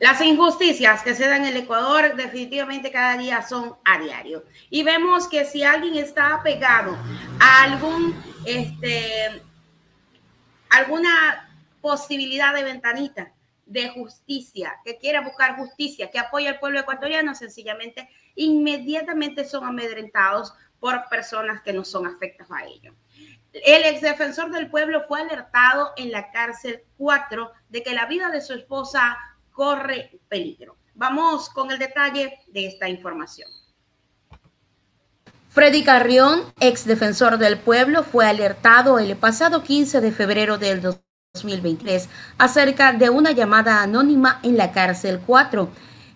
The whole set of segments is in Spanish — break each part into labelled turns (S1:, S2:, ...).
S1: Las injusticias que se dan en el Ecuador definitivamente cada día son a diario. Y vemos que si alguien está apegado a algún, este, alguna posibilidad de ventanita de justicia, que quiera buscar justicia, que apoya al pueblo ecuatoriano, sencillamente, inmediatamente son amedrentados por personas que no son afectas a ello. El ex defensor del pueblo fue alertado en la cárcel 4 de que la vida de su esposa corre peligro. Vamos con el detalle de esta información.
S2: Freddy Carrión, ex defensor del pueblo, fue alertado el pasado 15 de febrero del 2023 acerca de una llamada anónima en la cárcel 4,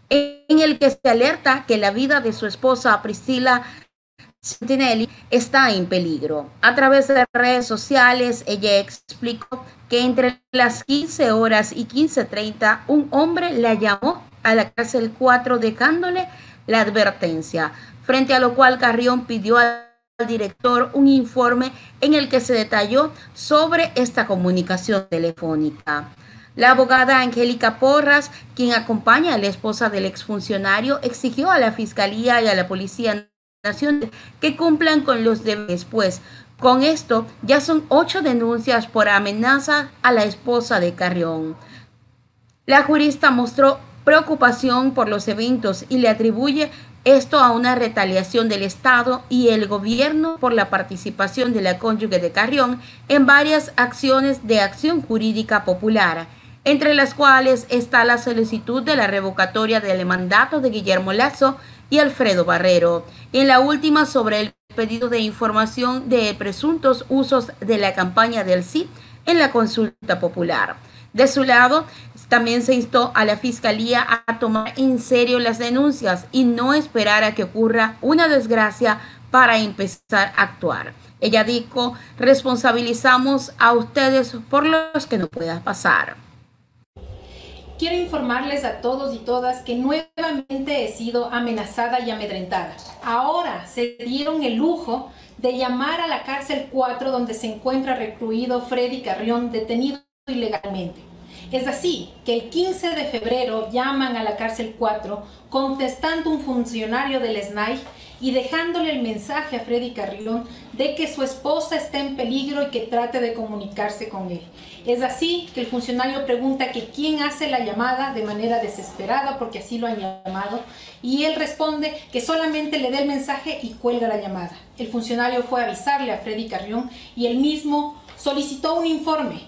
S2: en el que se alerta que la vida de su esposa Priscila Santinelli está en peligro. A través de redes sociales, ella explicó que entre las 15 horas y 15.30 un hombre la llamó a la cárcel 4 dejándole la advertencia, frente a lo cual Carrión pidió al director un informe en el que se detalló sobre esta comunicación telefónica. La abogada Angélica Porras, quien acompaña a la esposa del exfuncionario, exigió a la Fiscalía y a la Policía que cumplan con los deberes, pues con esto ya son ocho denuncias por amenaza a la esposa de Carrión. La jurista mostró preocupación por los eventos y le atribuye esto a una retaliación del Estado y el gobierno por la participación de la cónyuge de Carrión en varias acciones de acción jurídica popular, entre las cuales está la solicitud de la revocatoria del mandato de Guillermo Lazo y Alfredo Barrero. En la última sobre el pedido de información de presuntos usos de la campaña del sí en la consulta popular. De su lado, también se instó a la Fiscalía a tomar en serio las denuncias y no esperar a que ocurra una desgracia para empezar a actuar. Ella dijo, responsabilizamos a ustedes por los que no pueda pasar
S3: quiero informarles a todos y todas que nuevamente he sido amenazada y amedrentada. Ahora se dieron el lujo de llamar a la cárcel 4 donde se encuentra recluido Freddy Carrión detenido ilegalmente. Es así que el 15 de febrero llaman a la cárcel 4 contestando un funcionario del SNAI y dejándole el mensaje a Freddy Carrión de que su esposa está en peligro y que trate de comunicarse con él. Es así que el funcionario pregunta que quién hace la llamada de manera desesperada, porque así lo han llamado, y él responde que solamente le dé el mensaje y cuelga la llamada. El funcionario fue a avisarle a Freddy Carrión y él mismo solicitó un informe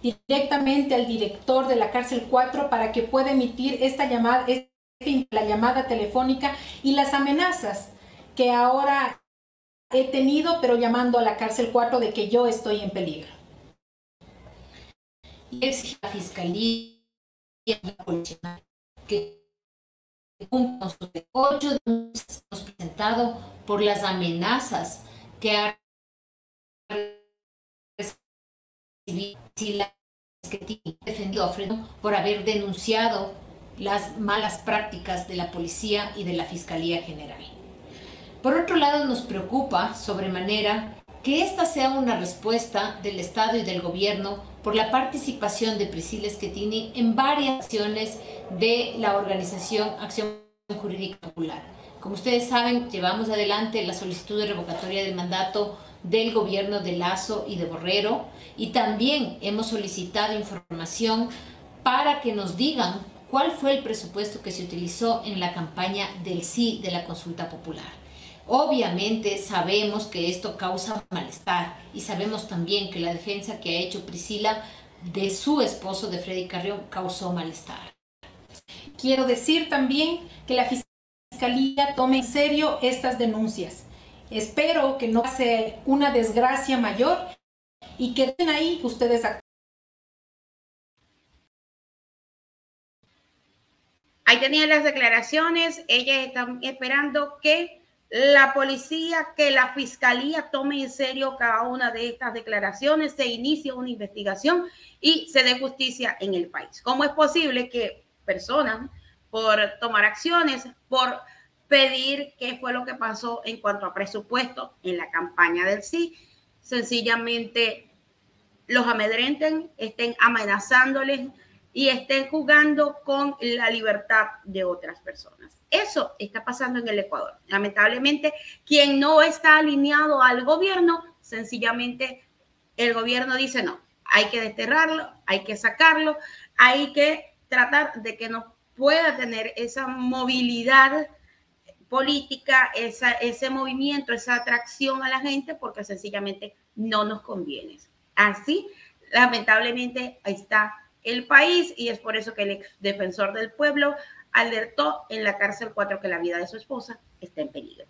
S3: directamente al director de la cárcel 4 para que pueda emitir esta llamada, la llamada telefónica y las amenazas que ahora he tenido, pero llamando a la cárcel 4 de que yo estoy en peligro
S4: y exige a la Fiscalía y a la Policía que cumplan sus ocho denuncias presentado por las amenazas que ha recibido que defendió a Fredo por haber denunciado las malas prácticas de la policía y de la Fiscalía General. Por otro lado, nos preocupa sobremanera que esta sea una respuesta del Estado y del gobierno por la participación de Priscila Schettini en varias acciones de la organización Acción Jurídica Popular. Como ustedes saben, llevamos adelante la solicitud de revocatoria del mandato del gobierno de Lazo y de Borrero y también hemos solicitado información para que nos digan cuál fue el presupuesto que se utilizó en la campaña del sí de la consulta popular. Obviamente sabemos que esto causa malestar y sabemos también que la defensa que ha hecho Priscila de su esposo, de Freddy Carrión, causó malestar.
S3: Quiero decir también que la Fiscalía tome en serio estas denuncias. Espero que no sea una desgracia mayor y que den ahí ustedes
S1: Ahí tenían las declaraciones, ellas están esperando que la policía, que la fiscalía tome en serio cada una de estas declaraciones, se inicie una investigación y se dé justicia en el país. ¿Cómo es posible que personas, por tomar acciones, por pedir qué fue lo que pasó en cuanto a presupuesto en la campaña del sí, sencillamente los amedrenten, estén amenazándoles
S2: y estén jugando con la libertad de otras personas. Eso está pasando en el Ecuador. Lamentablemente, quien no está alineado al gobierno, sencillamente el gobierno dice no, hay que desterrarlo, hay que sacarlo, hay que tratar de que no pueda tener esa movilidad política, esa, ese movimiento, esa atracción a la gente, porque sencillamente no nos conviene. Así, lamentablemente, ahí está el país y es por eso que el ex defensor del pueblo alertó en la cárcel 4 que la vida de su esposa está en peligro.